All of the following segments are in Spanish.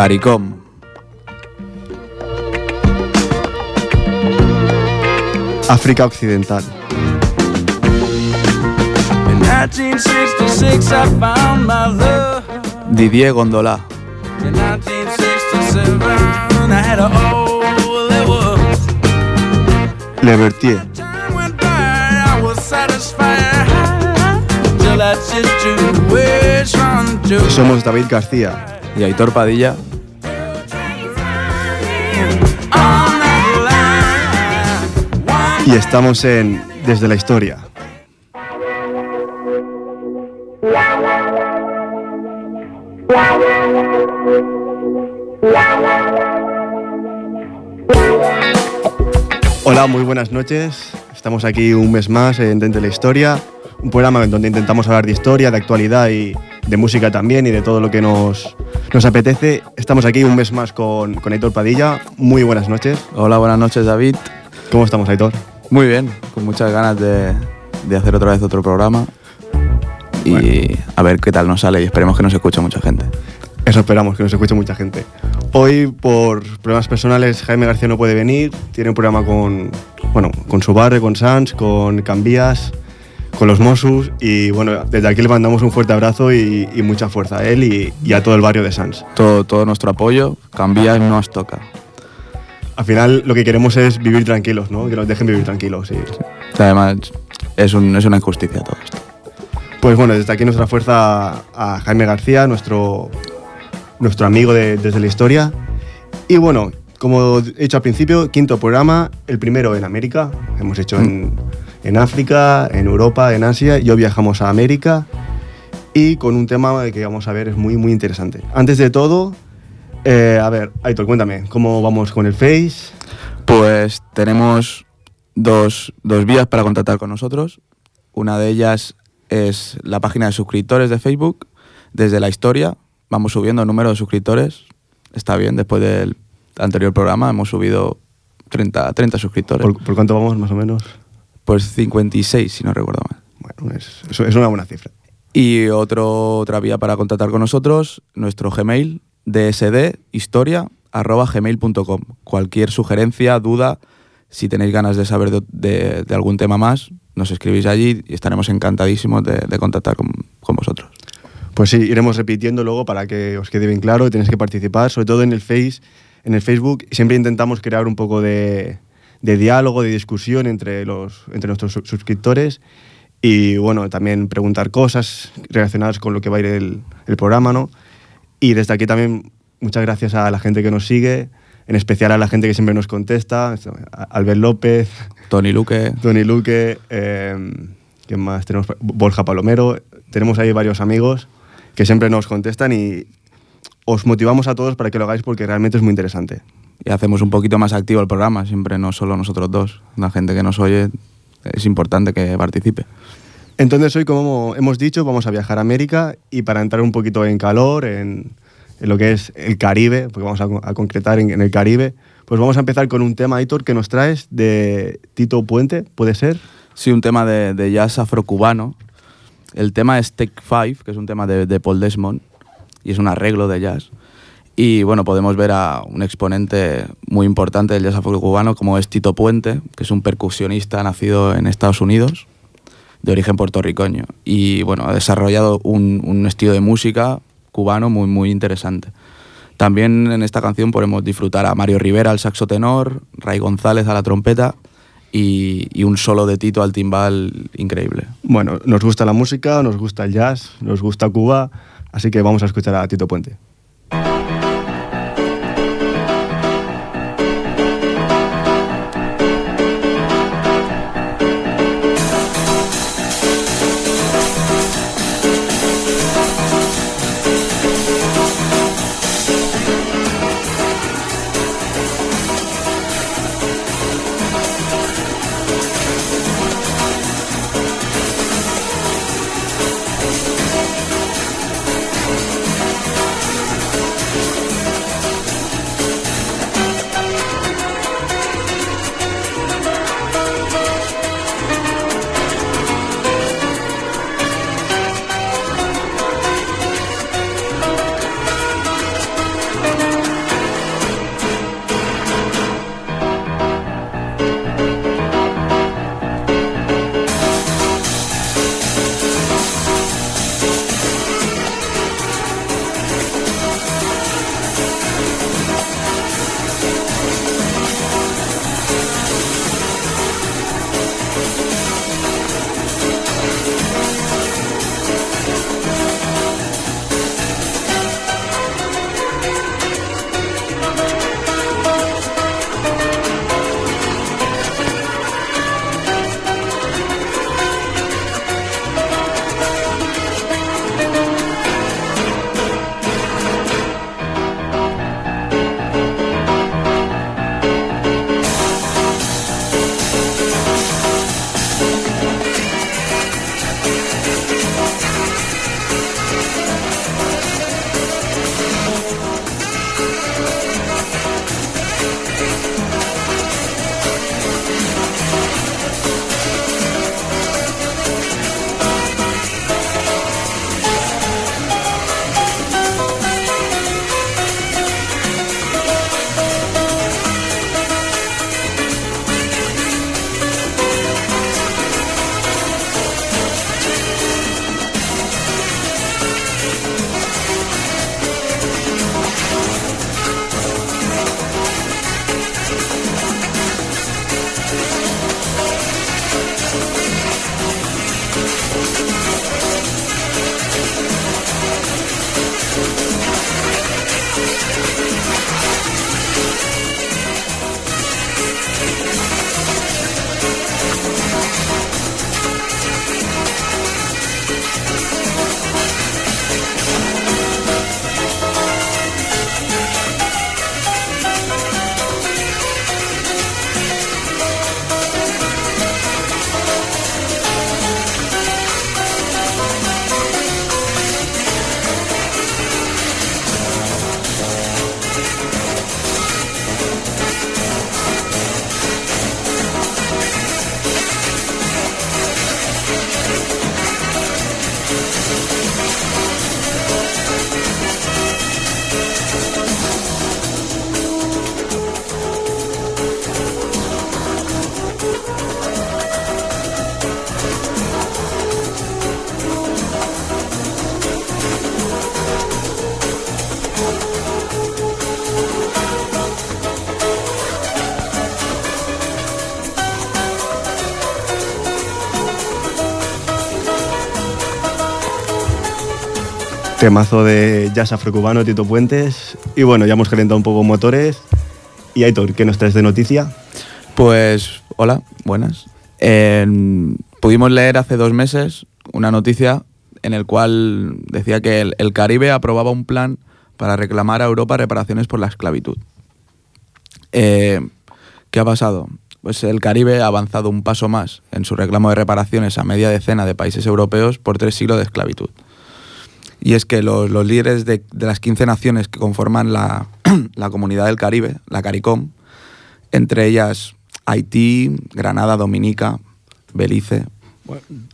CARICOM. África Occidental. Didier Gondola. Le Vertier. Somos David García. Y Aitor Padilla. Y estamos en Desde la Historia. Hola, muy buenas noches. Estamos aquí un mes más en Desde la Historia, un programa en donde intentamos hablar de historia, de actualidad y de música también y de todo lo que nos, nos apetece. Estamos aquí un mes más con, con Aitor Padilla. Muy buenas noches. Hola, buenas noches David. ¿Cómo estamos, Aitor? Muy bien, con muchas ganas de, de hacer otra vez otro programa y a ver qué tal nos sale y esperemos que nos escuche mucha gente. Eso esperamos, que nos escuche mucha gente. Hoy, por problemas personales, Jaime García no puede venir. Tiene un programa con, bueno, con su barrio, con Sans, con Cambías, con los Mossus. Y bueno, desde aquí le mandamos un fuerte abrazo y, y mucha fuerza a él y, y, a todo el barrio de Sans. Todo, todo nuestro apoyo, Cambías no nos toca. Al final, lo que queremos es vivir tranquilos, ¿no? Que nos dejen vivir tranquilos. Y... Además, es, un, es una injusticia todo esto. Pues bueno, desde aquí nuestra fuerza a Jaime García, nuestro nuestro amigo de, desde la historia. Y bueno, como he dicho al principio, quinto programa, el primero en América. Hemos hecho en, en África, en Europa, en Asia. Y hoy viajamos a América y con un tema que vamos a ver es muy, muy interesante. Antes de todo, eh, a ver, Aitor, cuéntame, ¿cómo vamos con el Face? Pues tenemos dos, dos vías para contactar con nosotros. Una de ellas es la página de suscriptores de Facebook, desde la historia, vamos subiendo el número de suscriptores. Está bien, después del anterior programa hemos subido 30, 30 suscriptores. ¿Por, ¿Por, cuánto vamos más o menos? Pues 56, si no recuerdo mal. Bueno, es, es, es una buena cifra. Y otro, otra vía para contactar con nosotros, nuestro Gmail, dsdhistoria.gmail.com. Cualquier sugerencia, duda, si tenéis ganas de saber de, algún tema más, nos escribís allí y estaremos encantadísimos de, contactar con, con vosotros. Pues sí, iremos repitiendo luego para que os quede bien claro, tenéis que participar, sobre todo en el Face, en el Facebook, siempre intentamos crear un poco de, de diálogo, de discusión entre, los, entre nuestros suscriptores y bueno, también preguntar cosas relacionadas con lo que va a ir el, el, programa, ¿no? Y desde aquí también muchas gracias a la gente que nos sigue, en especial a la gente que siempre nos contesta, Albert López, Tony Luque, Tony Luque, eh, ¿quién más? Tenemos Borja Palomero, tenemos ahí varios amigos que siempre nos contestan y os motivamos a todos para que lo hagáis porque realmente es muy interesante. Y hacemos un poquito más activo el programa, siempre no solo nosotros dos, la gente que nos oye es importante que participe. Entonces hoy, como hemos dicho, vamos a viajar a América y para entrar un poquito en calor, en, lo que es el Caribe, porque vamos a, concretar en, en, el Caribe, pues vamos a empezar con un tema, Aitor, que nos traes de Tito Puente, ¿puede ser? Sí, un tema de, de jazz afrocubano. El tema es Take Five, que es un tema de, de Paul Desmond, y es un arreglo de jazz. Y bueno, podemos ver a un exponente muy importante del jazz afrocubano como es Tito Puente, que es un percusionista nacido en Estados Unidos, de origen puertorriqueño. Y bueno, ha desarrollado un, un estilo de música cubano muy, muy interesante. También en esta canción podemos disfrutar a Mario Rivera al saxo tenor, Ray González a la trompeta y, y, un solo de Tito al timbal increíble. Bueno, nos gusta la música, nos gusta el jazz, nos gusta Cuba, así que vamos a escuchar a Tito Puente. Temazo de jazz afrocubano, Tito Puentes. Y bueno, ya hemos calentado un poco motores. Y Aitor, ¿qué nos traes de noticia? Pues, hola, buenas. Eh, pudimos leer hace dos meses una noticia en el cual decía que el, Caribe aprobaba un plan para reclamar a Europa reparaciones por la esclavitud. Eh, ¿Qué ha pasado? Pues el Caribe ha avanzado un paso más en su reclamo de reparaciones a media decena de países europeos por tres siglos de esclavitud. Y es que los, los líderes de, de, las 15 naciones que conforman la, la comunidad del Caribe, la CARICOM, entre ellas Haití, Granada, Dominica, Belice,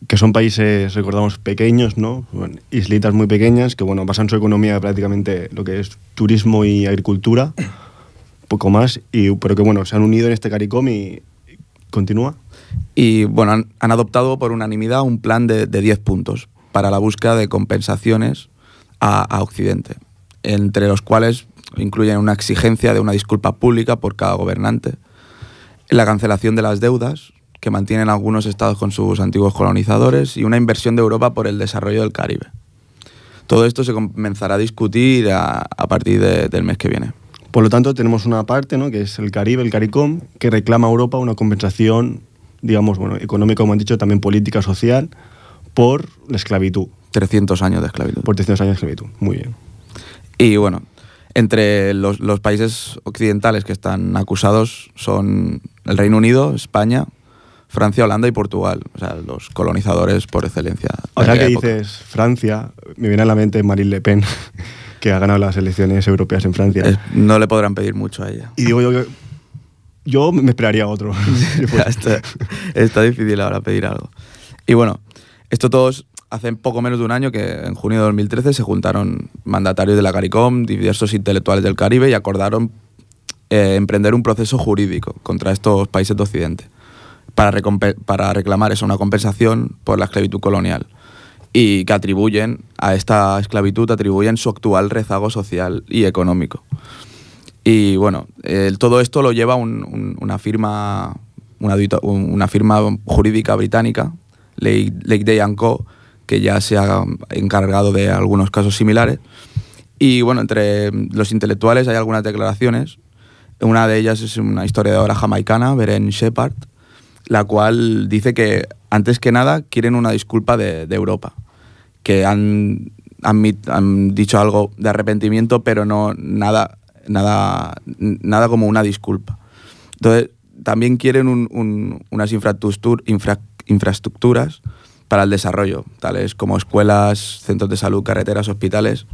que son países, recordamos, pequeños, ¿no? Bueno, islitas muy pequeñas que, bueno, basan su economía prácticamente lo que es turismo y agricultura, poco más, y, pero que, bueno, se han unido en este CARICOM y, y continúa. Y, bueno, han, han, adoptado por unanimidad un plan de, de 10 puntos para la búsqueda de compensaciones a, Occidente, entre los cuales incluyen una exigencia de una disculpa pública por cada gobernante, la cancelación de las deudas que mantienen algunos estados con sus antiguos colonizadores y una inversión de Europa por el desarrollo del Caribe. Todo esto se comenzará a discutir a, partir de, del mes que viene. Por lo tanto, tenemos una parte, ¿no? que es el Caribe, el CARICOM, que reclama a Europa una compensación, digamos, bueno, económica, como han dicho, también política, social, por la esclavitud. 300 años de esclavitud. Por 300 años de esclavitud, muy bien. Y bueno, entre los, los, países occidentales que están acusados son el Reino Unido, España, Francia, Holanda y Portugal, o sea, los colonizadores por excelencia. O sea, que época. dices Francia, me viene a la mente Marine Le Pen, que ha ganado las elecciones europeas en Francia. Es, no le podrán pedir mucho a ella. Y digo yo que yo me esperaría otro. está, está difícil ahora pedir algo. Y bueno, esto todos hace poco menos de un año que en junio de 2013 se juntaron mandatarios de la CARICOM, diversos intelectuales del Caribe y acordaron eh, emprender un proceso jurídico contra estos países de Occidente para, reclamar eso, una compensación por la esclavitud colonial y que atribuyen a esta esclavitud atribuyen su actual rezago social y económico. Y bueno, todo esto lo lleva un, un, una firma una, firma jurídica británica, Lake, Lake Day Co., que ya se ha encargado de algunos casos similares. Y bueno, entre los intelectuales hay algunas declaraciones. Una de ellas es una historiadora jamaicana, Beren Shepard, la cual dice que antes que nada quieren una disculpa de, de Europa, que han, han, han, dicho algo de arrepentimiento, pero no nada, nada, nada como una disculpa. Entonces, también quieren un, un, unas infraestructur, infra, infraestructuras para el desarrollo, tales como escuelas, centros de salud, carreteras, hospitales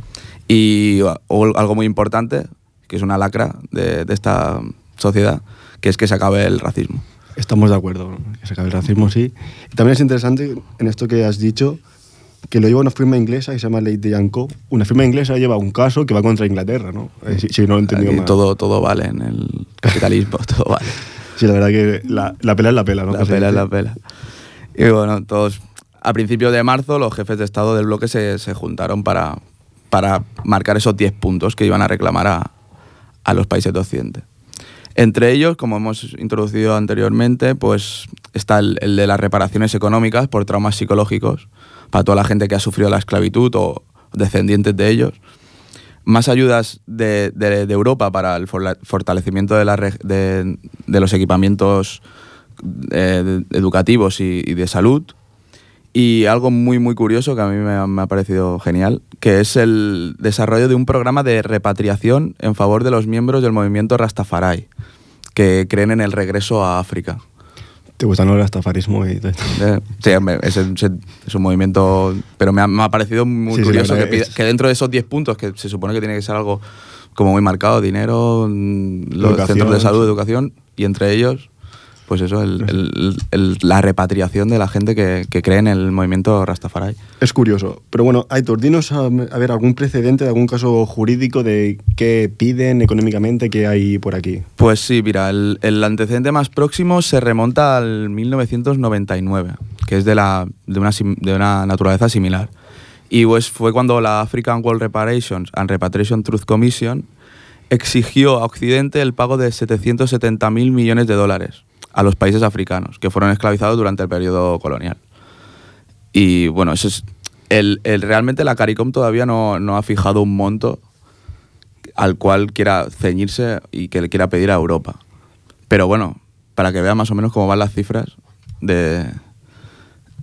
y o, algo muy importante, que es una lacra de, de, esta sociedad, que es que se acabe el racismo. Estamos de acuerdo, que se acabe el racismo, sí. Y también es interesante en esto que has dicho, que lo lleva una firma inglesa que se llama Ley de Yanko. Una firma inglesa lleva un caso que va contra Inglaterra, ¿no? Si, si no lo he entendido mal. Todo, todo vale en el capitalismo, todo vale. Sí, la verdad que la, la pela es la pela, ¿no? La pela es la pela. Y bueno, todos a principios de marzo los jefes de Estado del bloque se, se juntaron para, para, marcar esos 10 puntos que iban a reclamar a, a, los países de Occidente. Entre ellos, como hemos introducido anteriormente, pues está el, el, de las reparaciones económicas por traumas psicológicos para toda la gente que ha sufrido la esclavitud o descendientes de ellos. Más ayudas de, de, Europa para el fortalecimiento de, la, de los equipamientos eh, educativos y, y de salud, y algo muy, muy curioso que a mí me, me, ha parecido genial, que es el desarrollo de un programa de repatriación en favor de los miembros del movimiento Rastafari, que creen en el regreso a África. ¿Te gusta el rastafarismo? Y eh, sí, es, es, es, un movimiento... Pero me ha, me ha parecido muy sí, curioso sí, que, dentro de esos 10 puntos, que se supone que tiene que ser algo como muy marcado, dinero, los educación, centros de salud, educación, y entre ellos pues eso, el, el, el, la repatriación de la gente que, que, cree en el movimiento Rastafari. Es curioso. Pero bueno, Aitor, dinos a, a, ver algún precedente de algún caso jurídico de qué piden económicamente, qué hay por aquí. Pues sí, mira, el, antecedente más próximo se remonta al 1999, que es de, la, de, una, de una naturaleza similar. Y pues fue cuando la African World Reparations and Repatriation Truth Commission exigió a Occidente el pago de 770 mil millones de dólares a los países africanos que fueron esclavizados durante el periodo colonial. Y bueno, eso es, el, el- realmente la CARICOM todavía no, no ha fijado un monto al cual quiera ceñirse y que le quiera pedir a Europa. Pero bueno, para que vea más o menos cómo van las cifras de,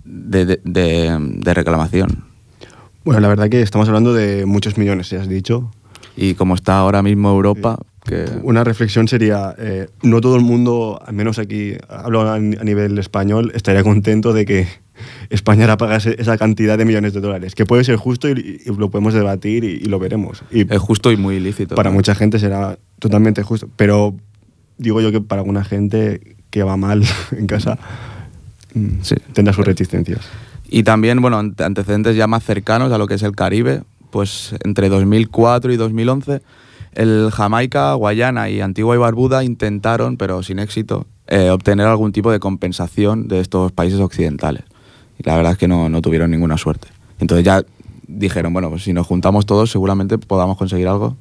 de, de- de- de reclamación. Bueno, la verdad que estamos hablando de muchos millones, ya has dicho. Y como está ahora mismo Europa, que Una reflexión sería, eh, no todo el mundo, al menos aquí, hablo a, a nivel español, estaría contento de que España ahora pagase esa cantidad de millones de dólares, que puede ser justo y, y lo podemos debatir y, y lo veremos. Y es justo y muy ilícito. para ¿no? mucha gente será totalmente justo, pero digo yo que para alguna gente que va mal en casa mm, Sí. tendrá sus reticencias. Y también, bueno, ante- antecedentes ya más cercanos a lo que es el Caribe, pues entre 2004 y 2011, el Jamaica, Guayana y Antigua y Barbuda intentaron, pero sin éxito, eh, obtener algún tipo de compensación de estos países occidentales. Y la verdad es que no, no tuvieron ninguna suerte. Entonces ya dijeron, bueno, pues si nos juntamos todos seguramente podamos conseguir algo,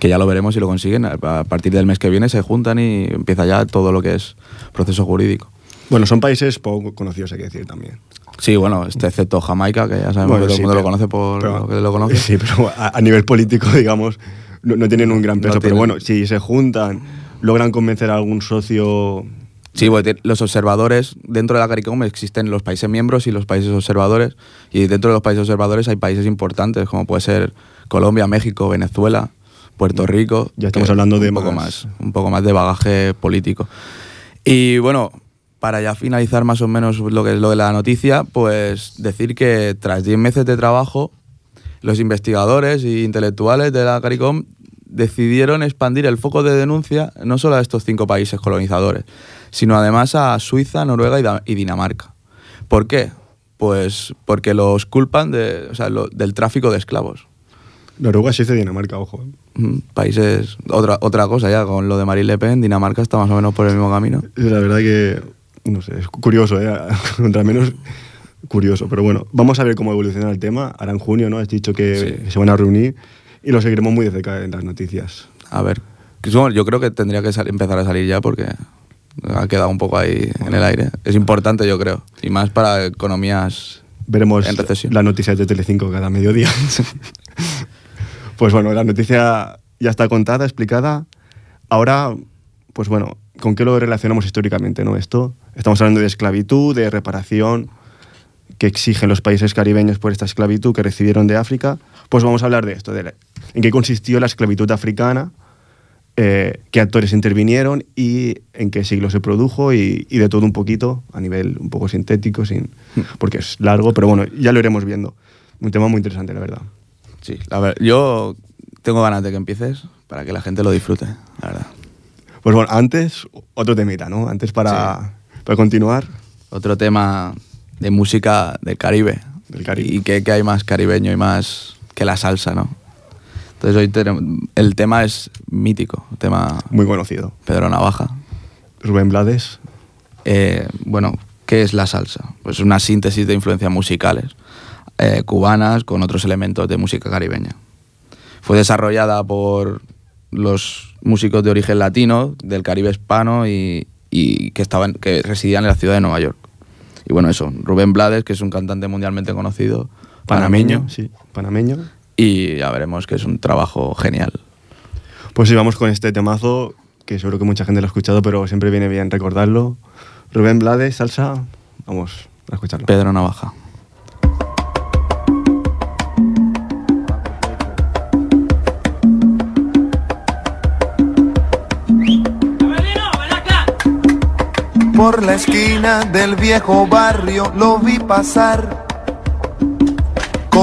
que ya lo veremos si lo consiguen. A partir del mes que viene se juntan y empieza ya todo lo que es proceso jurídico. Bueno, son países poco conocidos, hay que decir también. Sí, bueno, este excepto Jamaica, que ya sabemos Bueno, que todo el sí, mundo lo conoce por pero- lo que lo conoce. Sí, pero a, a nivel político, digamos, no, no tienen un gran No peso. pero bueno, si se juntan, logran convencer a algún socio. Sí, los observadores, dentro de la CARICOM existen los países miembros y los países observadores, y dentro de los países observadores hay países importantes, como puede ser Colombia, México, Venezuela, Puerto Rico. Ya estamos hablando de un poco más- más, un poco más de bagaje político. Y bueno, para ya finalizar más o menos lo que es lo de la noticia, pues decir que tras 10 meses de trabajo, los investigadores e intelectuales de la CARICOM decidieron expandir el foco de denuncia no solo a estos cinco países colonizadores, sino además a Suiza, Noruega y, Dinamarca. ¿Por qué? Pues porque los culpan de, o sea, lo- del tráfico de esclavos. Noruega, Suiza y Dinamarca, ojo. Mm, Países, otra, otra cosa ya, con lo de Marine Le Pen, Dinamarca está más o menos por el mismo camino. La verdad que, no sé, es curioso, ¿eh? Contra menos curioso. Pero bueno, vamos a ver cómo evoluciona el tema. Ahora en junio, ¿no? Has dicho que Sí. se van a reunir y lo seguiremos muy de cerca en las noticias. A ver, yo creo que tendría que empezar a salir ya porque ha quedado un poco ahí en el aire. Es importante, yo creo, y más para economías Veremos En recesión. las noticias de Telecinco cada mediodía. pues bueno, la noticia ya está contada, explicada. Ahora, pues bueno, ¿con qué lo relacionamos históricamente, no? Esto, estamos hablando de esclavitud, de reparación que exigen los países caribeños por esta esclavitud que recibieron de África. Pues vamos a hablar de esto, de la- en qué consistió la esclavitud africana, eh, qué actores intervinieron y en qué siglo se produjo y, y de todo un poquito, a nivel un poco sintético, sin, porque es largo, pero bueno, ya lo iremos viendo. Un tema muy interesante, la verdad. Sí, la ver- yo tengo ganas de que empieces para que la gente lo disfrute, la verdad. Pues bueno, antes, otro temita, ¿no? Antes para, para continuar. Otro tema de música del Caribe. Del Caribe. Y que, que hay más caribeño y más que la salsa, ¿no? Entonces hoy tenemos- el tema es mítico, tema Muy conocido. Pedro Navaja. Rubén Blades. Eh, bueno, ¿qué es la salsa? Pues una síntesis de influencias musicales eh, cubanas con otros elementos de música caribeña. Fue desarrollada por los músicos de origen latino del Caribe hispano y, y que, estaban, que residían en la ciudad de Nueva York. Y bueno, eso, Rubén Blades, que es un cantante mundialmente conocido, panameño, Sí, panameño. y ya veremos que es un trabajo genial. Pues sí, vamos con este temazo, que seguro que mucha gente lo ha escuchado, pero siempre viene bien recordarlo. Rubén Blades, salsa. Vamos a escucharlo. Pedro Navaja. Por la esquina del viejo barrio lo vi pasar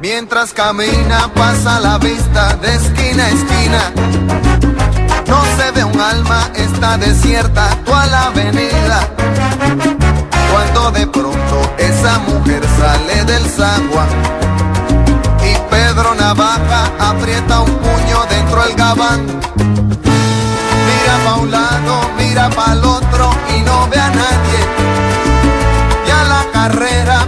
Mientras camina pasa la vista de esquina a esquina. No se ve un alma, está desierta toda la avenida. Cuando de pronto esa mujer sale del zaguán y Pedro Navaja aprieta un puño dentro del gabán. Mira pa' un lado, mira pa' el otro y no ve a nadie. Ya la carrera,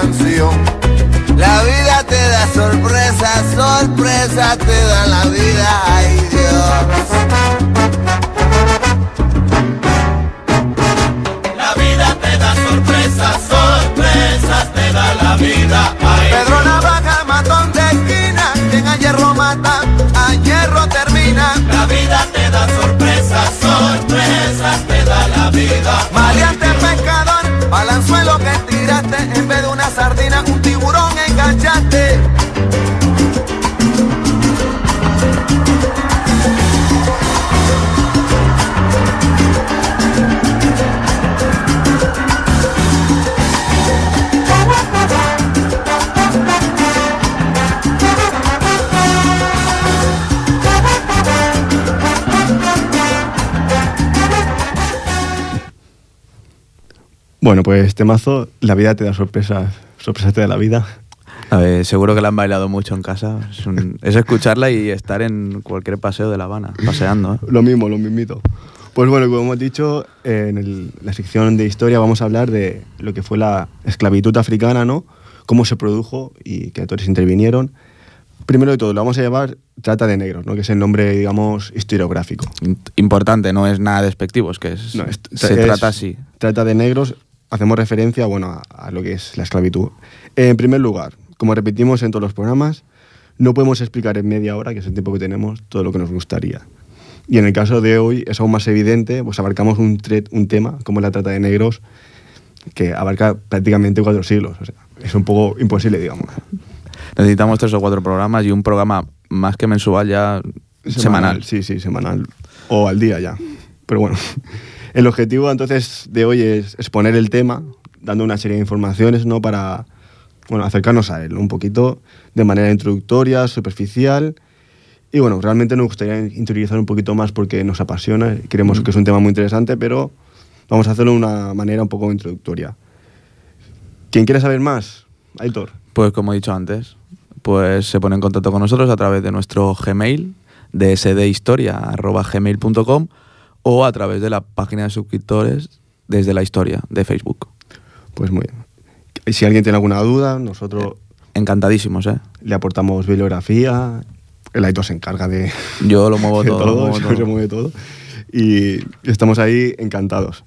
Canción. La vida te da sorpresa, sorpresa te da la vida, ay Dios. La vida te da sorpresas, sorpresas te da la vida. Ay, Pedro Navaja, matón de esquina, quien a hierro mata, a hierro termina. la vida te da sorpresas, sorpresas te da la vida. Maleante pescador, balanzuelo que tiraste, en vez de una sardina, un tiburón enganchaste. Bueno, pues temazo, la vida te da sorpresas, sorpresas te da la vida. A ver, seguro que la han bailado mucho en casa. Es, un- es escucharla y estar en cualquier paseo de La Habana, paseando. ¿eh? Lo mismo, lo mismito. Pues bueno, como hemos dicho, en el- la sección de historia vamos a hablar de lo que fue la esclavitud africana, ¿no? Cómo se produjo y qué actores intervinieron. Primero de todo, lo vamos a llamar Trata de Negros, ¿no? Que es el nombre, digamos, historiográfico. Importante, no es nada despectivo, es que es- No, es- se es- trata así. Trata de negros, hacemos referencia bueno, a, a lo que es la esclavitud. En primer lugar, como repetimos en todos los programas, no podemos explicar en media hora, que es el tiempo que tenemos, todo lo que nos gustaría. Y en el caso de hoy es aún más evidente, pues abarcamos un, un tema como la trata de negros que abarca prácticamente cuatro siglos. O sea, es un poco imposible, digamos. Necesitamos tres o cuatro programas y un programa más que mensual ya semanal. Sí, sí, semanal. O al día ya. Pero bueno, el objetivo entonces de hoy es exponer el tema, dando una serie de informaciones, ¿no? Para, bueno, acercarnos a él un poquito de manera introductoria, superficial. Y bueno, realmente nos gustaría interiorizar un poquito más porque nos apasiona, y creemos que es un tema muy interesante, pero vamos a hacerlo de una manera un poco introductoria. ¿Quién quiere saber más? Aitor. Pues como he dicho antes, pues se pone en contacto con nosotros a través de nuestro Gmail, de sdhistoria.gmail.com o a través de la página de suscriptores desde la historia de Facebook. Pues muy bien. Y Si alguien tiene alguna duda, nosotros Encantadísimos, ¿eh? le aportamos bibliografía. El Aitor se encarga de, Yo lo muevo de todo. lo muevo todo. mueve todo. Y estamos ahí encantados.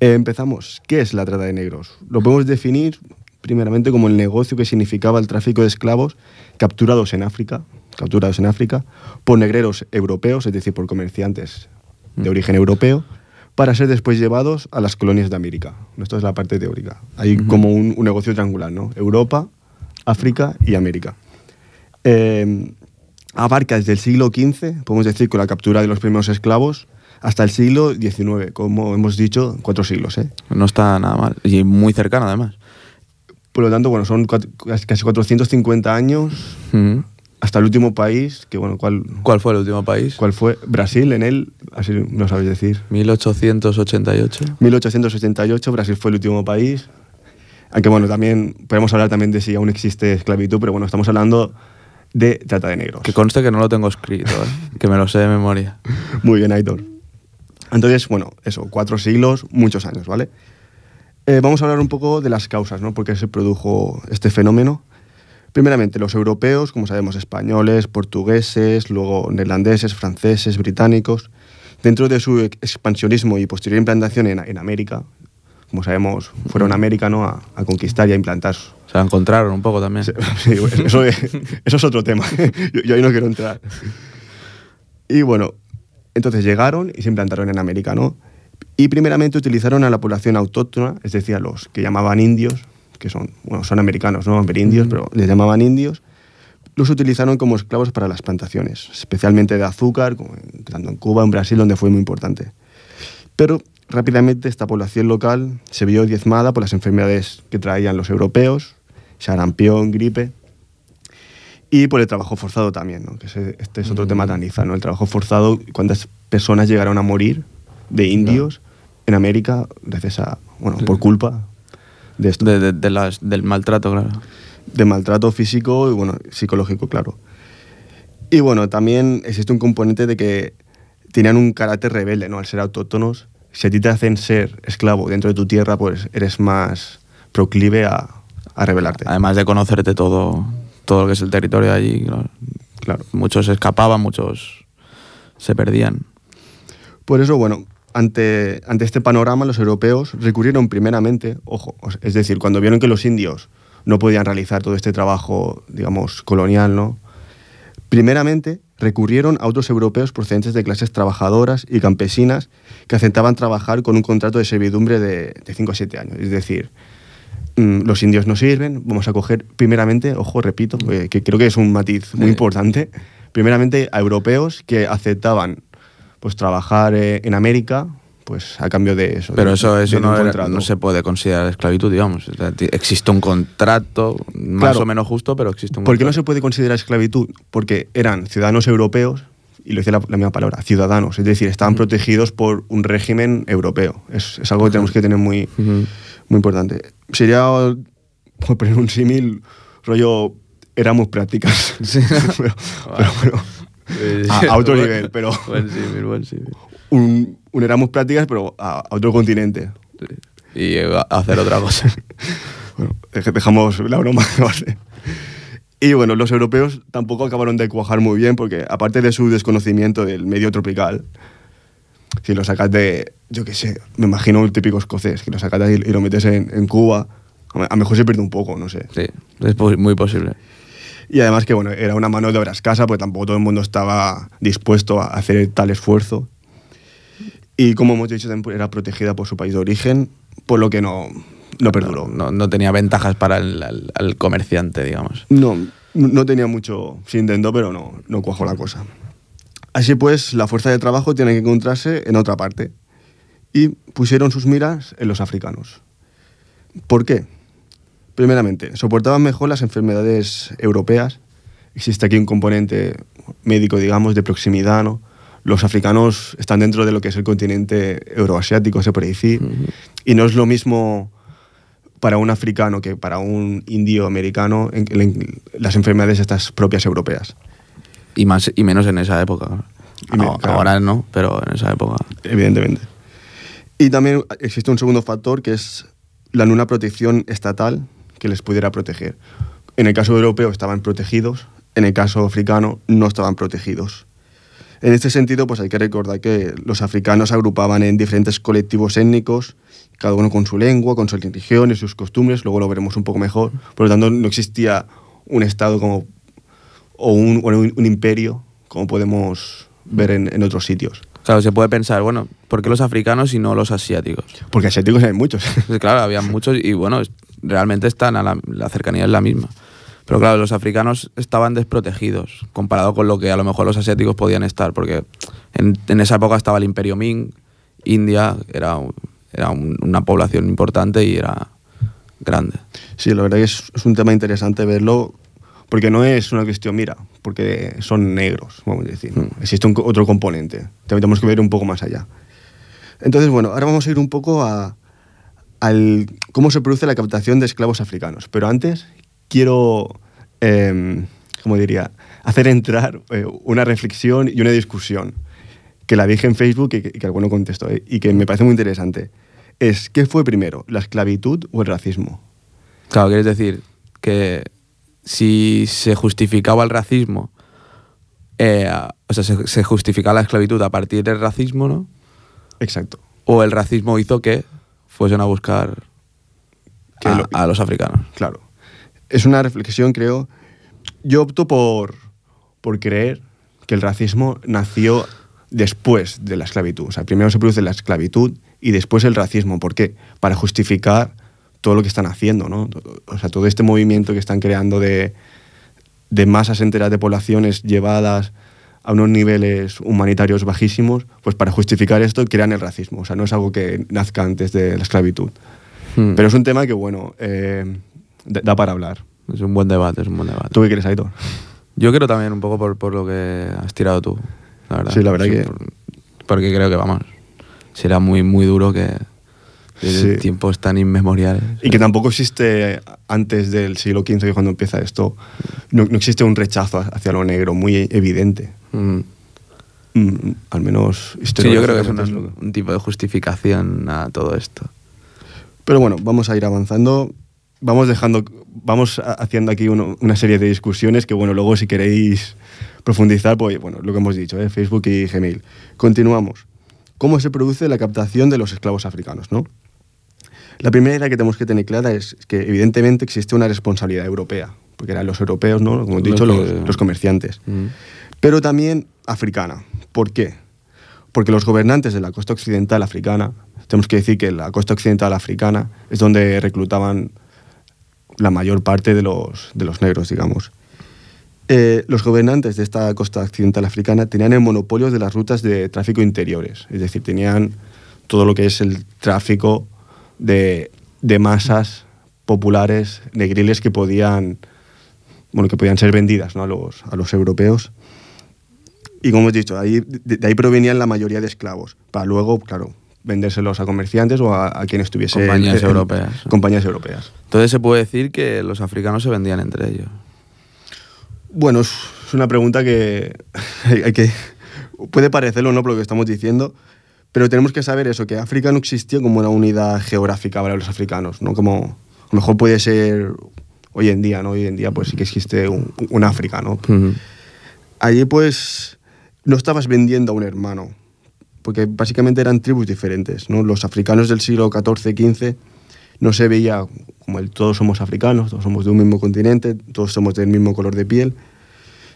Eh, empezamos. ¿Qué es la trata de negros? Lo podemos definir primeramente como el negocio que significaba el tráfico de esclavos capturados en África, capturados en África por negreros europeos, es decir, por comerciantes de origen europeo, para ser después llevados a las colonias de América. Esto es la parte teórica. Hay Ujú. como un, un negocio triangular, ¿no? Europa, África y América. Eh, abarca desde el siglo XV, podemos decir, con la captura de los primeros esclavos, hasta el siglo XIX, como hemos dicho, cuatro siglos. ¿eh? No está nada mal. Y muy cercano, además. Por lo tanto, bueno, son casi 450 años. Hasta el último país, que bueno, ¿cuál, ¿Cuál fue el último país? cuál fue? Brasil, en él, así no sabéis decir. 1888. 1888, Brasil fue el último país. Aunque bueno, también podemos hablar también de si aún existe esclavitud, pero bueno, estamos hablando de trata de negros. Que conste que no lo tengo escrito, ¿eh? que me lo sé de memoria. Muy bien, Aitor. Entonces, bueno, eso, cuatro siglos, muchos años, ¿vale? Eh, vamos a hablar un poco de las causas, ¿no? Por qué se produjo este fenómeno. Primeramente, los europeos, como sabemos, españoles, portugueses, luego neerlandeses, franceses, británicos, dentro de su ex- expansionismo y posterior implantación en, en América, como sabemos, fueron a América ¿no? a, a conquistar y a implantar. Se la encontraron un poco también. Sí, eso, es, eso es otro tema. Yo, yo ahí no quiero entrar. Y bueno, entonces llegaron y se implantaron en América, ¿no? Y primeramente utilizaron a la población autóctona, es decir, a los que llamaban indios, que son, bueno, son americanos, ¿no? Amerindios, pero les llamaban indios. Los utilizaron como esclavos para las plantaciones, especialmente de azúcar, como en- tanto en Cuba, en Brasil, donde fue muy importante. Pero rápidamente esta población local se vio diezmada por las enfermedades que traían los europeos, sarampión, gripe, y por el trabajo forzado también, ¿no? que ese- este es otro Mm. tema taniza, ¿no? el trabajo forzado, cuántas personas llegaron a morir de indios en América gracias a, bueno, por culpa de esto, De- de- de las- del maltrato, claro. de maltrato físico y bueno, psicológico, claro. Y bueno, también existe un componente de que tenían un carácter rebelde, ¿no? Al ser autóctonos, si a ti te hacen ser esclavo dentro de tu tierra, pues eres más proclive a, a rebelarte. Además de conocerte todo, todo lo que es el territorio de allí, claro. Claro. muchos escapaban, muchos se perdían. Por eso, bueno, ante, ante este panorama, los europeos recurrieron primeramente, ojo, es decir, cuando vieron que los indios no podían realizar todo este trabajo, digamos, colonial, ¿no? Primeramente recurrieron a otros europeos procedentes de clases trabajadoras y campesinas que aceptaban trabajar con un contrato de servidumbre de 5 a 7 años. Es decir, mm, los indios no sirven, vamos a coger primeramente, ojo, repito, eh, que creo que es un matiz muy importante, primeramente a europeos que aceptaban pues trabajar eh, en América pues a cambio de eso. Pero de- eso, de eso un no, era- no se puede considerar esclavitud, digamos. Existe un contrato, más Claro. o menos justo, pero existe un ¿Por qué no se puede considerar esclavitud? Porque eran ciudadanos europeos, y lo dice la, la misma palabra, ciudadanos, es decir, estaban Ujú. protegidos por un régimen europeo. Es, es algo que tenemos que tener muy, Ujú. muy importante. Sería, por poner un símil, rollo, éramos prácticas. Sí. pero, pero bueno, a, a otro nivel, pero Buen símil, buen símil. un, un éramos prácticas, pero a, a otro continente. Sí. Y eh, a- hacer otra cosa. Bueno, dejamos la broma aparte. Y bueno, los europeos tampoco acabaron de cuajar muy bien porque aparte de su desconocimiento del medio tropical, si lo sacas de, yo qué sé, me imagino un típico escocés, que lo sacas ahí y lo metes en, en Cuba, a lo mejor se pierde un poco, no sé. Sí, es muy posible. Y además que bueno, era una mano de obra escasa, pues tampoco todo el mundo estaba dispuesto a hacer tal esfuerzo. Y como hemos dicho, era protegida por su país de origen, por lo que no, no perduró. No, no tenía ventajas para el comerciante, digamos. No, no tenía mucho, se intentó, pero no, no cuajó la cosa. Así pues, la fuerza de trabajo tiene que encontrarse en otra parte. Y pusieron sus miras en los africanos. ¿Por qué? Primeramente, soportaban mejor las enfermedades europeas. Existe aquí un componente médico, digamos, de proximidad, ¿no? los africanos están dentro de lo que es el continente euroasiático, se puede decir, y no es lo mismo para un africano que para un indio americano en, en las enfermedades estas propias europeas. Y, más, y menos en esa época. Y claro. Ahora no, pero en esa época. Evidentemente. Y también existe un segundo factor que es la nula protección estatal que les pudiera proteger. En el caso europeo estaban protegidos, en el caso africano no estaban protegidos. En este sentido, pues hay que recordar que los africanos agrupaban en diferentes colectivos étnicos, cada uno con su lengua, con sus religiones, sus costumbres, luego lo veremos un poco mejor. Por lo tanto, no existía un Estado como, o un, imperio como podemos ver en otros sitios. Claro, se puede pensar, bueno, ¿por qué los africanos y no los asiáticos? Porque asiáticos hay muchos. Claro, había muchos y bueno, realmente están a la, la cercanía es la misma. Pero claro, los africanos estaban desprotegidos comparado con lo que a lo mejor los asiáticos podían estar, porque en, en esa época estaba el Imperio Ming, India era, era un- una población importante y era grande. Sí, la verdad que es, es un tema interesante verlo, porque no es una cuestión, mira, porque son negros, vamos a decir. ¿no? Existe un otro componente. También tenemos que ver un poco más allá. Entonces, bueno, ahora vamos a ir un poco a al cómo se produce la captación de esclavos africanos. Pero antes quiero, eh, ¿cómo diría?, hacer entrar eh, una reflexión y una discusión que la dije en Facebook y que, que alguno contestó eh, y que me parece muy interesante. Es, ¿qué fue primero, la esclavitud o el racismo? Claro, quieres decir que si se justificaba el racismo, eh, o sea, se, se justificaba la esclavitud a partir del racismo, ¿no? Exacto. O el racismo hizo que fuesen a buscar Que a, lo- a los africanos. Claro. Es una reflexión, creo. Yo opto por, por creer que el racismo nació después de la esclavitud. O sea, primero se produce la esclavitud y después el racismo. ¿Por qué? Para justificar todo lo que están haciendo, ¿no? O sea, todo este movimiento que están creando de, de masas enteras de poblaciones llevadas a unos niveles humanitarios bajísimos, pues para justificar esto crean el racismo. O sea, no es algo que nazca antes de la esclavitud. Hmm. Pero es un tema que, bueno, eh, da para hablar. Es un buen debate, es un buen debate. ¿Tú qué crees, Aitor? Yo creo también un poco por, por lo que has tirado tú, la verdad. Sí, la verdad que- por- porque creo que, vamos, será muy, muy duro que desde Sí. tiempos tan inmemoriales. Y que tampoco existe, antes del siglo XV, que cuando empieza esto, no, no existe un rechazo hacia lo negro muy evidente. Mm. Mm, al menos Sí, yo creo que es un, tipo de justificación a todo esto. Pero bueno, vamos a ir avanzando. Vamos dejando, vamos haciendo aquí uno- una serie de discusiones que, bueno, luego si queréis profundizar, pues, bueno, lo que hemos dicho, ¿eh? Facebook y Gmail. Continuamos. ¿Cómo se produce la captación de los esclavos africanos, no? La primera idea que tenemos que tener clara es que, evidentemente, existe una responsabilidad europea, porque eran los europeos, ¿no? Como he dicho, los, los comerciantes. Pero también africana. ¿Por qué? Porque los gobernantes de la costa occidental africana, tenemos que decir que la costa occidental africana es donde reclutaban la mayor parte de los, de los negros, digamos. Eh, los gobernantes de esta costa occidental africana tenían el monopolio de las rutas de tráfico interiores, es decir, tenían todo lo que es el tráfico de, de masas populares negriles que podían, bueno, que podían ser vendidas ¿no? a, los, a los europeos. Y como hemos dicho, ahí, de, de ahí provenían la mayoría de esclavos, para luego, claro, vendérselos a comerciantes o a, a quien estuviese... Compañías en- en- europeas. Compañías europeas. Entonces se puede decir que los africanos se vendían entre ellos. Bueno, es una pregunta que, hay hay que puede parecerlo no por lo que estamos diciendo, pero tenemos que saber eso, que África no existía como una unidad geográfica para los africanos, ¿no? Como a lo mejor puede ser hoy en día, ¿no? Hoy en día pues sí que existe un, un África, ¿no? Allí pues no estabas vendiendo a un hermano, porque básicamente eran tribus diferentes, ¿no? Los africanos del siglo XIV, XV no se veía como el todos somos africanos, todos somos de un mismo continente, todos somos del mismo color de piel,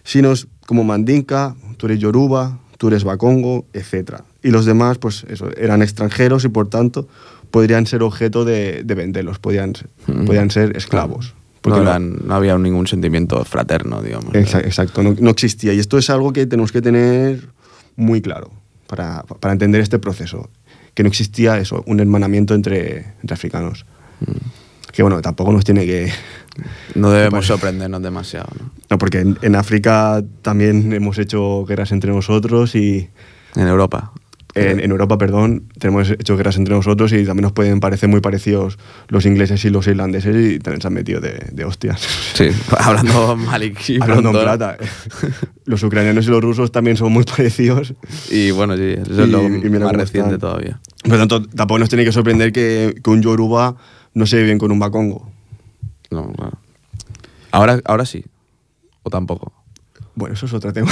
sino como Mandinka, tú eres Yoruba, tú eres Bakongo, etc. Y los demás, pues eso, eran extranjeros y por tanto podrían ser objeto de, de venderlos, podían, Mm. podían ser esclavos. Porque No, eran- no había ningún sentimiento fraterno, digamos. Exa- Exacto, no, no existía. Y esto es algo que tenemos que tener muy claro para, para entender este proceso. Que no existía eso, un hermanamiento entre, entre africanos. Que bueno, tampoco nos tiene que... No debemos sorprendernos demasiado, ¿no? No, porque en, en África también hemos hecho guerras entre nosotros y En Europa. En, en Europa, perdón, tenemos hecho guerras entre nosotros y también nos pueden parecer muy parecidos los ingleses y los irlandeses y también se han metido de, de hostias. Sí, hablando mal y Hablando en plata. los ucranianos y los rusos también son muy parecidos. Y bueno, sí, eso es Y- lo y mira más reciente están. todavía. Por lo tanto, tampoco nos tiene que sorprender que, que un yoruba no se ve bien con un bacongo. No, claro. Ahora, ahora sí. O tampoco. Bueno, eso es otro tema.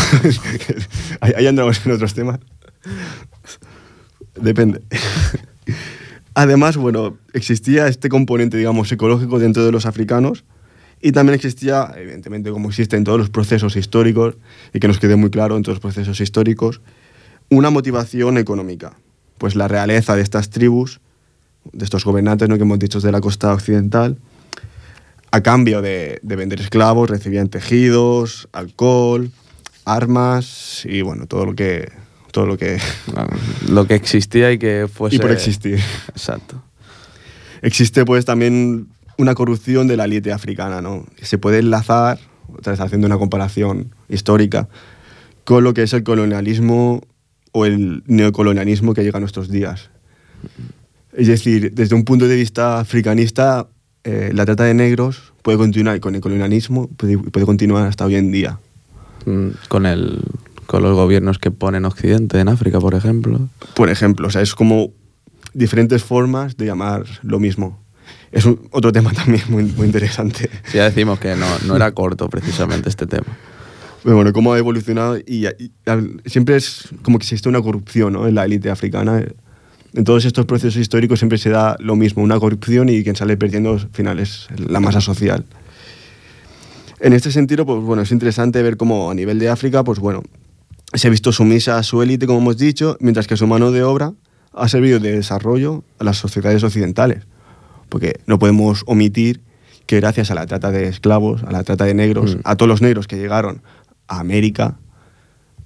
ahí andamos en otros temas. Depende. Además, bueno, existía este componente, digamos, ecológico dentro de los africanos y también existía, evidentemente, como existe en todos los procesos históricos, y que nos quede muy claro en todos los procesos históricos, una motivación económica. Pues la realeza de estas tribus, de estos gobernantes ¿no? que hemos dicho de la costa occidental, a cambio de vender esclavos, recibían tejidos, alcohol, armas y bueno, todo lo que. Todo lo que. Lo que existía y que fuese... y por existir. Exacto. Existe pues también una corrupción de la élite africana, ¿no? Se puede enlazar, otra vez haciendo una comparación histórica, con lo que es el colonialismo o el neocolonialismo que llega a nuestros días. Es decir, desde un punto de vista africanista, eh, la trata de negros puede continuar con el colonialismo, puede, puede continuar hasta hoy en día. Mm, Con, el, con los gobiernos que ponen Occidente en África, por ejemplo. Por ejemplo, o sea, es como diferentes formas de llamar lo mismo. Es un- otro tema también muy, muy interesante. Sí, ya decimos que no, no era corto precisamente este tema. Pero bueno, cómo ha evolucionado y, y- al- siempre es como que existe una corrupción ¿no? en la élite africana. En todos estos procesos históricos siempre se da lo mismo, una corrupción y quien sale perdiendo al final es la masa social. En este sentido, pues bueno, es interesante ver cómo a nivel de África, pues bueno, se ha visto sumisa a su élite, como hemos dicho, mientras que su mano de obra ha servido de desarrollo a las sociedades occidentales. Porque no podemos omitir que gracias a la trata de esclavos, a la trata de negros, Mm. a todos los negros que llegaron a América,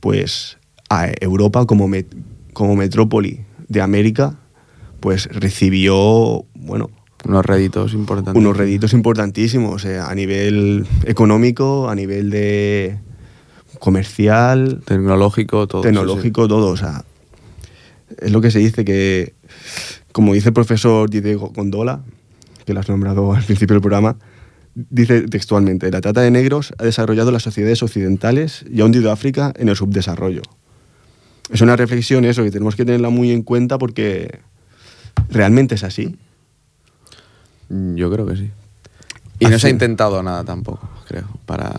pues a Europa como, met- como metrópoli de América, pues recibió, bueno, Unos réditos importantes. unos réditos importantísimos eh, a nivel económico, a nivel de comercial, Tecnológico, todo. sí, tecnológico, todo. O sea, es lo que se dice que, como dice el profesor Didier Gondola, que lo has nombrado al principio del programa, dice textualmente, la trata de negros ha desarrollado las sociedades occidentales y ha hundido a África en el subdesarrollo. Es una reflexión eso, que tenemos que tenerla muy en cuenta porque realmente es así. sí. Yo creo que sí. Y no se ha intentado nada tampoco, creo, para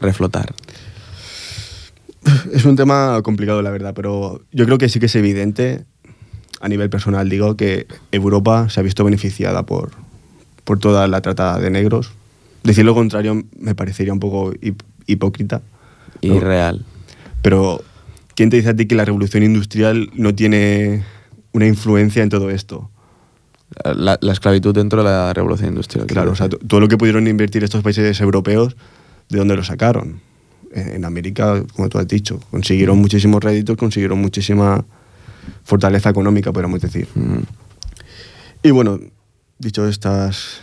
reflotar. Es un tema complicado, la verdad, pero yo creo que sí que es evidente, a nivel personal digo, que Europa se ha visto beneficiada por, por toda la trata de negros. Decir lo contrario me parecería un poco hip- hipócrita. Y No. real. Pero, ¿quién te dice a ti que la revolución industrial no tiene una influencia en todo esto? La, la esclavitud dentro de la revolución industrial. Claro, o sea, todo lo que pudieron invertir estos países europeos, ¿de dónde lo sacaron? En, América, como tú has dicho, consiguieron muchísimos réditos, consiguieron muchísima fortaleza económica, podríamos decir. Mm. Y bueno, dicho estas,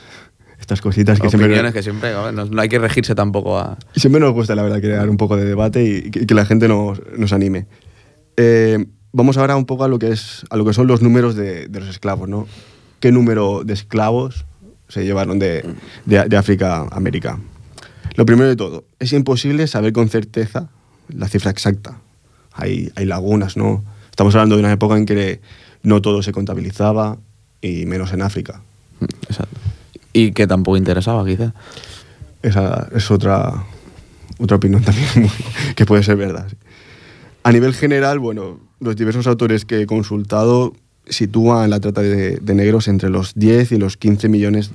estas cositas que siempre, Opiniones que siempre, a ver, no, no hay que regirse tampoco a... siempre nos gusta, la verdad, crear un poco de debate y que, que la gente nos, nos anime. Eh, vamos ahora un poco a lo que, es, a lo que son los números de, de los esclavos, ¿no? ¿Qué número de esclavos se llevaron de, de- de África a América? Lo primero de todo, es imposible saber con certeza la cifra exacta. Hay, hay lagunas, ¿no? Estamos hablando de una época en que no todo se contabilizaba y menos en África. Exacto. Y que tampoco interesaba, quizá. Esa es otra, otra opinión también que puede ser verdad. sí. A nivel general, bueno, los diversos autores que he consultado sitúan la trata de, de negros entre los 10 y los 15 millones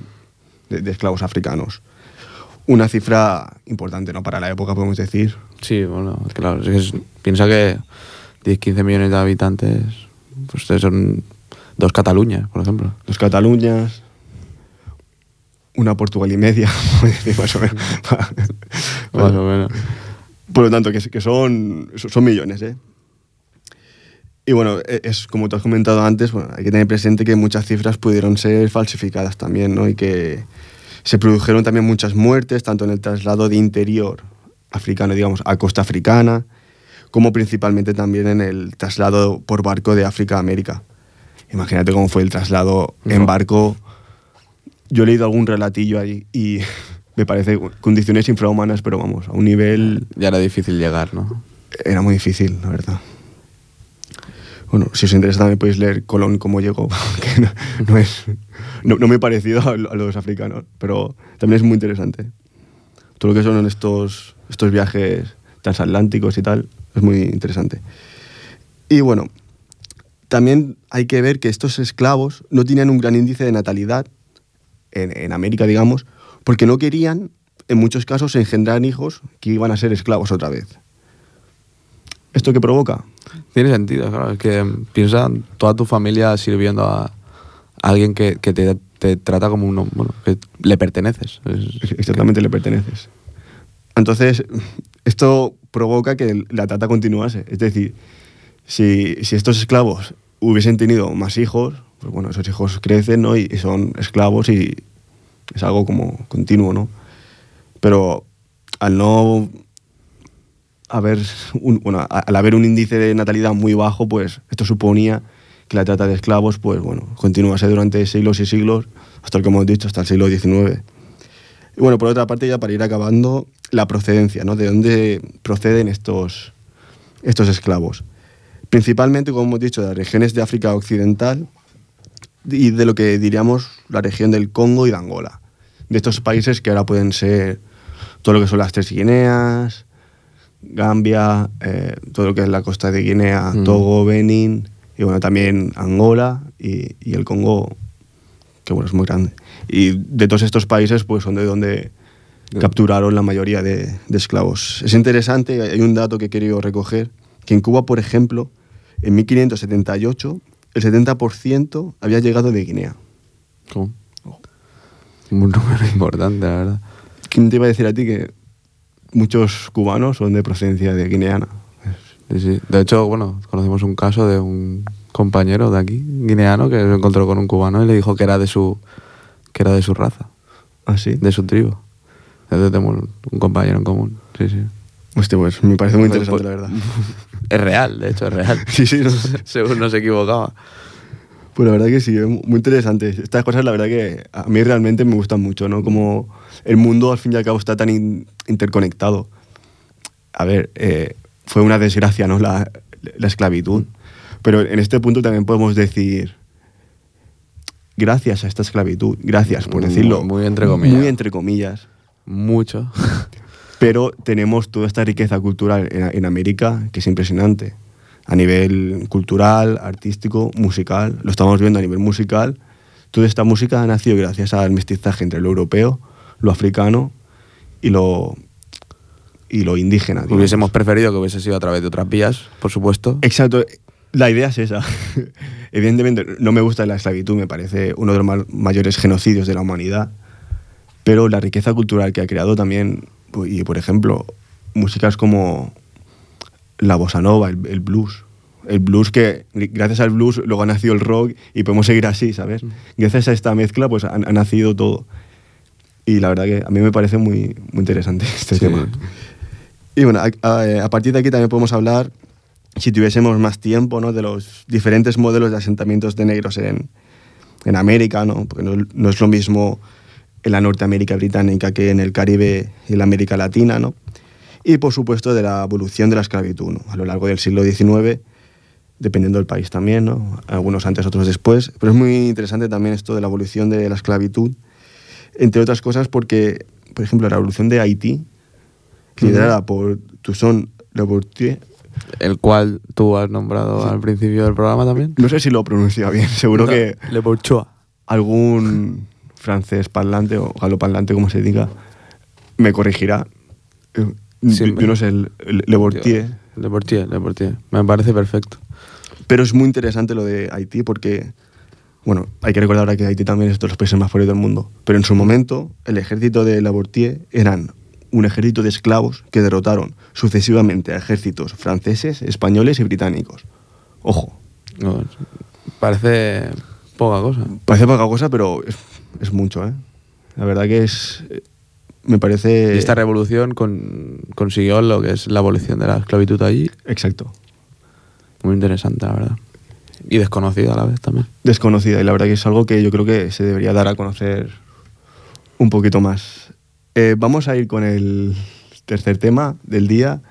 de, de esclavos africanos. Una cifra importante, ¿no? Para la época, podemos decir. Sí, bueno, claro. es que es- piensa que 10, 15 millones de habitantes, pues son dos Cataluñas, por ejemplo. Dos Cataluñas, una Portugal y media, más o menos. Más o menos. Por lo tanto, que, que son, son millones, ¿eh? Y bueno, e- es como tú has comentado antes, bueno, hay que tener presente que muchas cifras pudieron ser falsificadas también, ¿no? Y que se produjeron también muchas muertes, tanto en el traslado de interior africano, digamos, a costa africana, como principalmente también en el traslado por barco de África a América. Imagínate cómo fue el traslado en No. barco. Yo he leído algún relatillo ahí y me parece condiciones infrahumanas, pero vamos, a un nivel Ya era difícil llegar, ¿no? era muy difícil, la verdad. Bueno, si os interesa también podéis leer Colón cómo llegó, que no, no es, no, no he parecido a los africanos, pero también es muy interesante. Todo lo que son estos, estos viajes transatlánticos y tal, es muy interesante. Y bueno, también hay que ver que estos esclavos no tenían un gran índice de natalidad en, en América, digamos, porque no querían, en muchos casos, engendrar hijos que iban a ser esclavos otra vez. ¿Esto qué provoca? Tiene sentido, claro. Es que piensa toda tu familia sirviendo a, alguien que, te, trata como uno, bueno, que le perteneces. Es- Exactamente le perteneces. Entonces, esto provoca que la trata continuase. Es decir, si, si estos esclavos hubiesen tenido más hijos, pues bueno, esos hijos crecen ¿no? y son esclavos y es algo como continuo, ¿no? Pero al no bueno, al haber un índice de natalidad muy bajo, pues esto suponía que la trata de esclavos, pues bueno, continuase durante siglos y siglos, hasta el que hemos dicho, hasta el siglo XIX. Y bueno, por otra parte, ya para ir acabando, la procedencia, ¿no? De dónde proceden estos, estos esclavos. Principalmente, como hemos dicho, de las regiones de África Occidental y de lo que diríamos la región del Congo y de Angola. De estos países que ahora pueden ser todo lo que son las tres Guineas, Gambia, eh, todo lo que es la costa de Guinea, Mm. Togo, Benín, y bueno, también Angola y, y el Congo, que bueno, es muy grande. Y de todos estos países, pues son de donde capturaron la mayoría de, de esclavos. Es interesante, hay un dato que he querido recoger, que en Cuba, por ejemplo, en 1578, el 70% había llegado de Guinea. ¿Cómo? Un número importante, la verdad. ¿Quién te iba a decir a ti que muchos cubanos son de procedencia de guineana? Sí, sí. De hecho, bueno, conocimos un caso de un compañero de aquí, guineano, que se encontró con un cubano y le dijo que era de su, que era de su raza, ¿Ah, sí? de su tribu. Entonces tenemos un compañero en común. Sí, sí. Hostia, pues me parece muy interesante, pues, la verdad. Es real, de hecho, es real. Sí, sí, no. Según no se equivocaba. Pues la verdad que sí, es muy interesante. Estas cosas, la verdad que a mí realmente me gustan mucho, ¿no? Como el mundo, al fin y al cabo, está tan in- interconectado. A ver, eh, fue una desgracia, ¿no? La, la esclavitud. Pero en este punto también podemos decir, gracias a esta esclavitud, gracias por Muy- decirlo. muy entre comillas. Muy entre comillas. Mucho. Pero tenemos toda esta riqueza cultural en, en América que es impresionante. A nivel cultural, artístico, musical. Lo estamos viendo a nivel musical. Toda esta música ha nacido gracias al mestizaje entre lo europeo, lo africano y lo, y lo indígena. digamos. Hubiésemos preferido que hubiese sido a través de otras vías, por supuesto. Exacto. La idea es esa. Evidentemente, no me gusta la esclavitud, me parece uno de los ma- mayores genocidios de la humanidad. Pero la riqueza cultural que ha creado también, y por ejemplo, músicas como la bossa nova, el, el blues. El blues que, gr- gracias al blues, luego ha nacido el rock y podemos seguir así, ¿sabes? Gracias a esta mezcla, pues ha, ha nacido todo. Y la verdad que a mí me parece muy, muy interesante este Sí. tema. Y bueno, a, a- a partir de aquí también podemos hablar, si tuviésemos más tiempo, ¿no? de los diferentes modelos de asentamientos de negros en, en América, ¿no? porque no, no es lo mismo en la Norteamérica británica que en el Caribe y en la América Latina, ¿no? Y por supuesto de la evolución de la esclavitud ¿no? a lo largo del siglo XIX, dependiendo del país también, ¿no? algunos antes, otros después, pero es muy interesante también esto de la evolución de la esclavitud, entre otras cosas porque, por ejemplo, la revolución de Haití, liderada por Toussaint Louverture, El cual tú has nombrado al principio del programa también. no sé si lo pronuncia bien, seguro que Le Bourgeois. algún francés parlante o galoparlante, como se diga, me corregirá. Sí, yo no sé, el, el Le Bourdieu. Le Bourdieu, Le Bourdieu. Me parece perfecto. Pero es muy interesante lo de Haití porque, bueno, hay que recordar ahora que Haití también es de los países más pobres del mundo. Pero en su momento, el ejército de Labortier eran un ejército de esclavos que derrotaron sucesivamente a ejércitos franceses, españoles y británicos. Ojo, No, parece poca cosa. parece poca cosa, pero es, es mucho, ¿eh? La verdad que es... Me parece... Y esta revolución con- consiguió lo que es la abolición de la esclavitud allí Exacto. Muy interesante, la verdad. Y desconocida a la vez también. Desconocida y la verdad que es algo que yo creo que se debería dar a conocer un poquito más. Eh, vamos a ir con el tercer tema del día.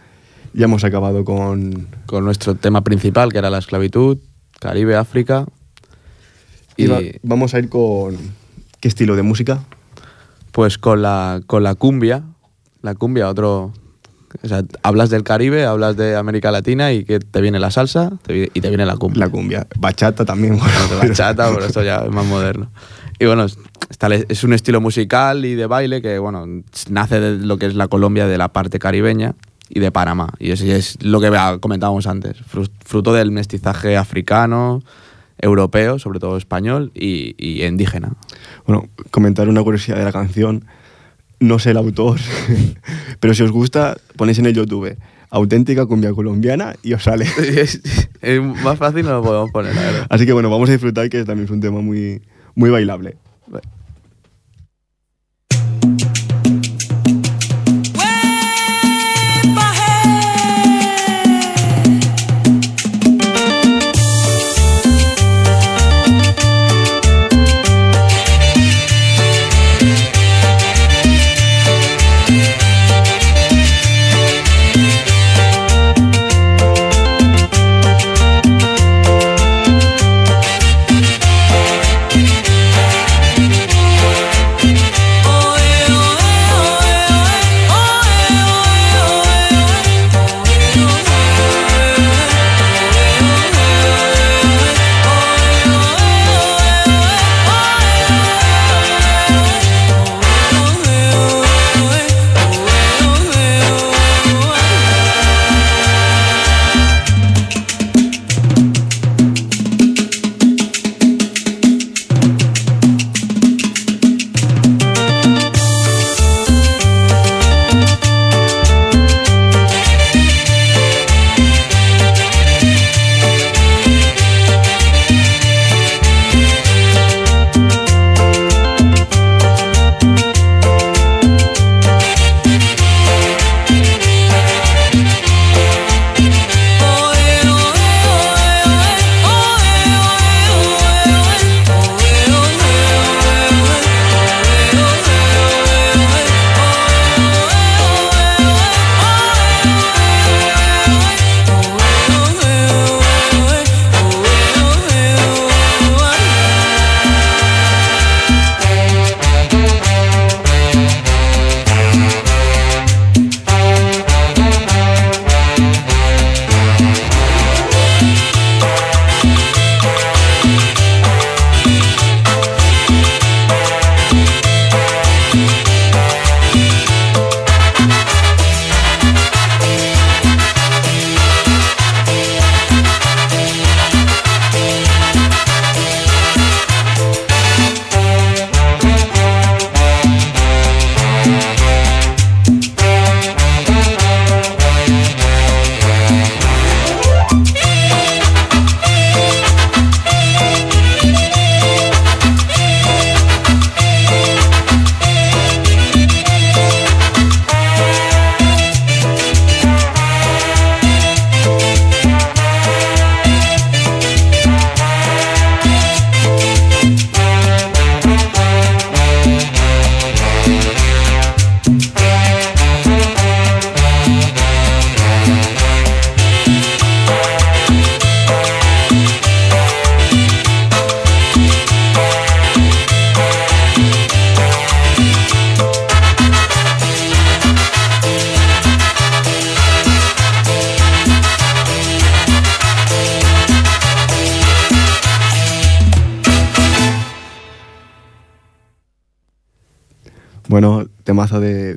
Ya hemos acabado con... Con nuestro tema principal, que era la esclavitud, Caribe, África. Y Y va- vamos a ir con... ¿Qué estilo de música? Pues con la, con la cumbia. La cumbia, otro. O sea, hablas del Caribe, hablas de América Latina y que te viene la salsa te y te viene la cumbia. La cumbia. Bachata también. Bueno, bachata, pero esto ya es más moderno. Y bueno, es- un estilo musical y de baile que, bueno, nace de lo que es la Colombia, de la parte caribeña y de Panamá. Y eso es lo que comentábamos antes, fru- fruto del mestizaje africano, europeo, sobre todo español y, y indígena. Bueno, comentar una curiosidad de la canción. No sé el autor, pero si os gusta, ponéis en el YouTube auténtica cumbia colombiana y os sale. es, es más fácil no lo podemos poner. Así que bueno, vamos a disfrutar que también es un tema muy, muy bailable. Bueno,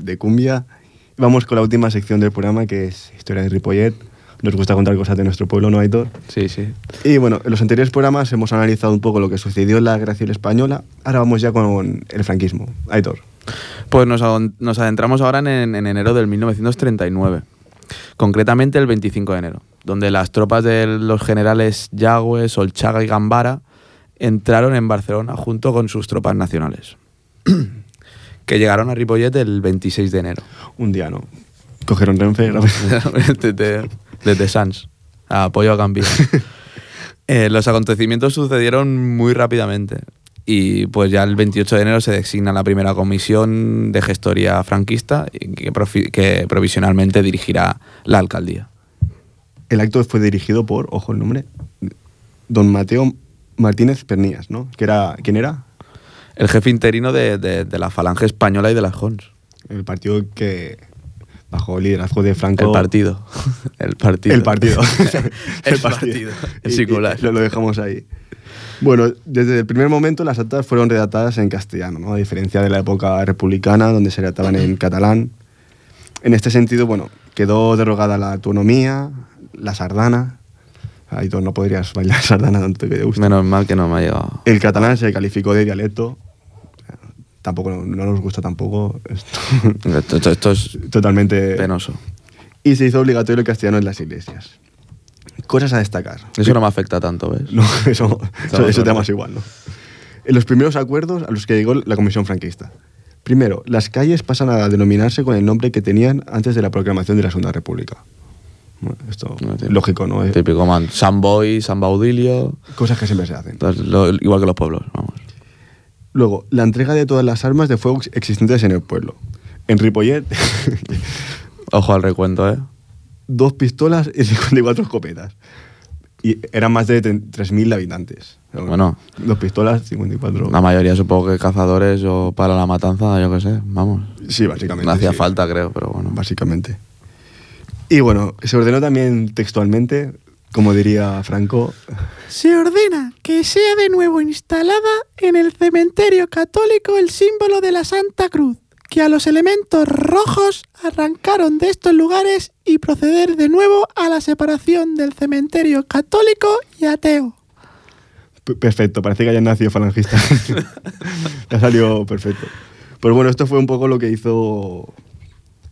de, cumbia. Vamos con la última sección del programa que es Historia de Ripollet. Nos gusta contar cosas de nuestro pueblo, ¿no, Aitor? Sí, sí. Y bueno, en los anteriores programas hemos analizado un poco lo que sucedió en la Guerra Civil Española. Ahora vamos ya con el franquismo. Aitor. Pues nos, nos adentramos ahora en, en enero del 1939, concretamente el 25 de enero, donde las tropas de los generales Yagüe, Solchaga y Gambara entraron en Barcelona junto con sus tropas nacionales, que llegaron a Ripollet el 26 de enero. Un día, ¿no? Cogieron Renfe. Te- desde Sans. Apoyo a Gambia. Eh, los acontecimientos sucedieron muy rápidamente. Y pues ya el 28 de enero se designa la primera comisión de gestoría franquista que provisionalmente dirigirá la alcaldía. El acto fue dirigido por, ojo el nombre, don Mateo Martínez Pernías, ¿no? Que era, ¿Quién era? El jefe interino de, de- de la falange española y de las Jons. El partido que, bajo el liderazgo de Franco... El partido. El partido. El partido. el partido. Y- singular. lo dejamos ahí. Bueno, desde el primer momento las actas fueron redactadas en castellano, ¿no? a diferencia de la época republicana, donde se redactaban en catalán. En este sentido, bueno, quedó derogada la autonomía, la sardana. Ahí tú no podrías bailar sardana tanto que te gusta. Menos mal que no me ha llegado. El catalán se calificó de dialecto. Tampoco no nos gusta tampoco. Esto- Esto, es totalmente penoso. y se hizo obligatorio el castellano en las iglesias. Cosas a destacar. Eso no me afecta tanto, ¿ves? No, eso, eso, Estamos eso te de más igual, ¿no? En los primeros acuerdos a los que llegó la Comisión Franquista. Primero, las calles pasan a denominarse con el nombre que tenían antes de la proclamación de la Segunda República. Bueno, esto No, lógico, ¿no? Eh, Típico man. San Boy, San Baudilio. Cosas que siempre se hacen. Lo- igual que los pueblos, vamos. Luego, la entrega de todas las armas de fuego existentes en el pueblo. En Ripollet, Ojo al recuento, ¿eh? dos pistolas y 54 escopetas. Y eran más de 3.000 habitantes. Bueno. Dos pistolas, 54. La mayoría supongo que cazadores o para la matanza, yo qué sé, vamos. Sí, básicamente. No hacía sí. falta, creo, pero bueno. básicamente. Y bueno, se ordenó también textualmente, como diría Franco, Se ordena que sea de nuevo instalada en el cementerio católico el símbolo de la Santa Cruz, que a los elementos rojos arrancaron de estos lugares y proceder de nuevo a la separación del cementerio católico y ateo. P- perfecto, parece que hayan nacido falangistas. ha salido perfecto. Pues bueno, esto fue un poco lo que hizo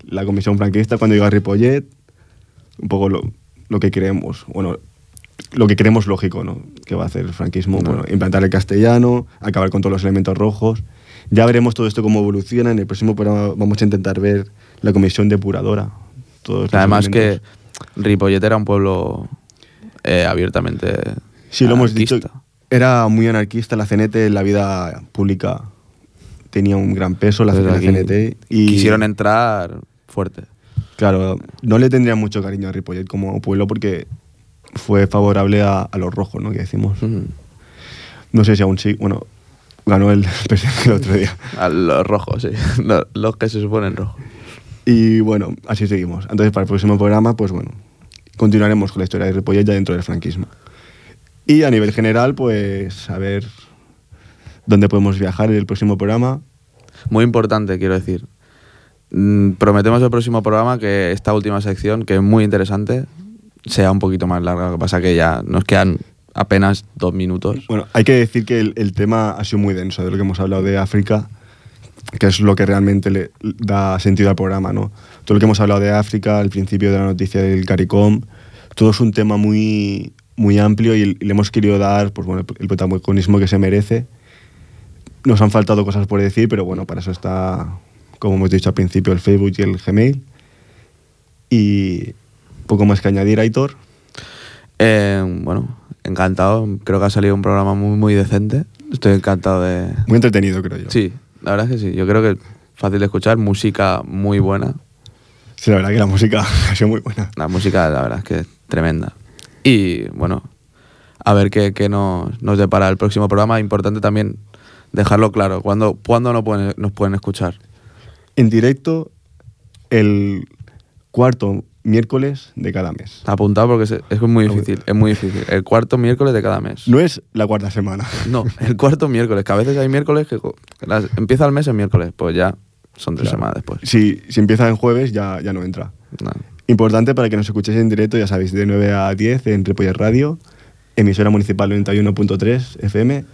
la comisión franquista cuando llegó a Ripollet, un poco lo, lo que creemos, bueno, lo que creemos lógico, ¿no? Que va a hacer el franquismo, bueno, implantar el castellano, acabar con todos los elementos rojos. Ya veremos todo esto cómo evoluciona. En el próximo programa vamos a intentar ver la comisión depuradora. Todos Además que. Ripollet era un pueblo eh, abiertamente Sí, lo hemos dicho. Era muy anarquista la CNT en la vida pública. Tenía un gran peso la, aquí CNT. Y Quisieron entrar fuerte. Claro, no le tendría mucho cariño a Ripollet como pueblo porque fue favorable a, a los rojos, ¿no? Que decimos. No sé si aún sí. Bueno, ganó el el otro día. A los rojos, sí. Los, los que se suponen rojos. Y bueno, así seguimos. Entonces, para el próximo programa, pues bueno, continuaremos con la historia de Ripollet ya dentro del franquismo. Y a nivel general, pues a ver dónde podemos viajar en el próximo programa. Muy importante, quiero decir. Mm, Prometemos el próximo programa que esta última sección, que es muy interesante, sea un poquito más larga. Lo que pasa que ya nos quedan apenas dos minutos. Bueno, hay que decir que el, el tema ha sido muy denso, de lo que hemos hablado de África, que es lo que realmente le da sentido al programa, ¿no? Todo lo que hemos hablado de África, al principio de la noticia del CARICOM, todo es un tema muy, muy amplio y, le hemos querido dar pues, bueno, el protagonismo que se merece. Nos han faltado cosas por decir, pero bueno, para eso está, como hemos dicho al principio, el Facebook y el Gmail. Y poco más que añadir, Aitor. Eh, bueno, encantado. Creo que ha salido un programa muy, muy decente. Estoy encantado de... Muy entretenido, creo yo. Sí, la verdad es que sí. Yo creo que fácil de escuchar, música muy buena. Sí, la verdad que la música ha sido muy buena. La música, la verdad es que es tremenda. Y bueno, a ver qué, qué nos, nos depara el próximo programa. Importante también dejarlo claro. ¿Cuándo, cuándo no pueden- nos pueden escuchar? En directo el cuarto miércoles de cada mes. Apuntado porque es, es muy difícil. Es muy difícil. El cuarto miércoles de cada mes. No es la cuarta semana. No, el cuarto miércoles. Que a veces hay miércoles que, co- que las- empieza el mes en miércoles. Pues ya son tres Claro. semanas después. Si, si empieza en jueves, ya, ya no entra. No. Importante para que nos escuchéis en directo, ya sabéis, de 9 a 10 en Ripollet Radio, emisora municipal 91.3 FM.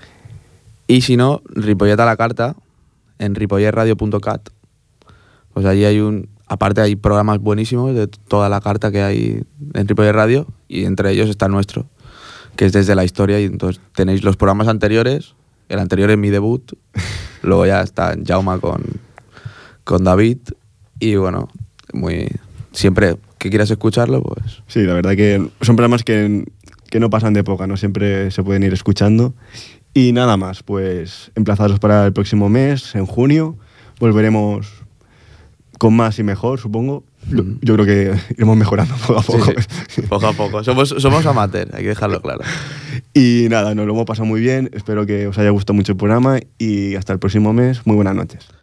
Y si no, Ripollet a la carta en ripolletradio.cat. Pues allí hay un. Aparte, hay programas buenísimos de toda la carta que hay en Ripollet Radio y entre ellos está el nuestro, que es desde la historia. Y entonces tenéis los programas anteriores. El anterior es mi debut. Luego ya está Jauma con, con David. Y bueno, muy. Siempre que quieras escucharlo, pues Sí, la verdad que son programas que, que no pasan de poca, ¿no? Siempre se pueden ir escuchando. Y nada más, pues emplazados para el próximo mes, en junio, volveremos con más y mejor, supongo. Yo, yo creo que iremos mejorando poco a sí, poco. sí, poco a poco. Somos, somos amateur, hay que dejarlo claro. Y nada, nos lo hemos pasado muy bien. Espero que os haya gustado mucho el programa y hasta el próximo mes. Muy buenas noches.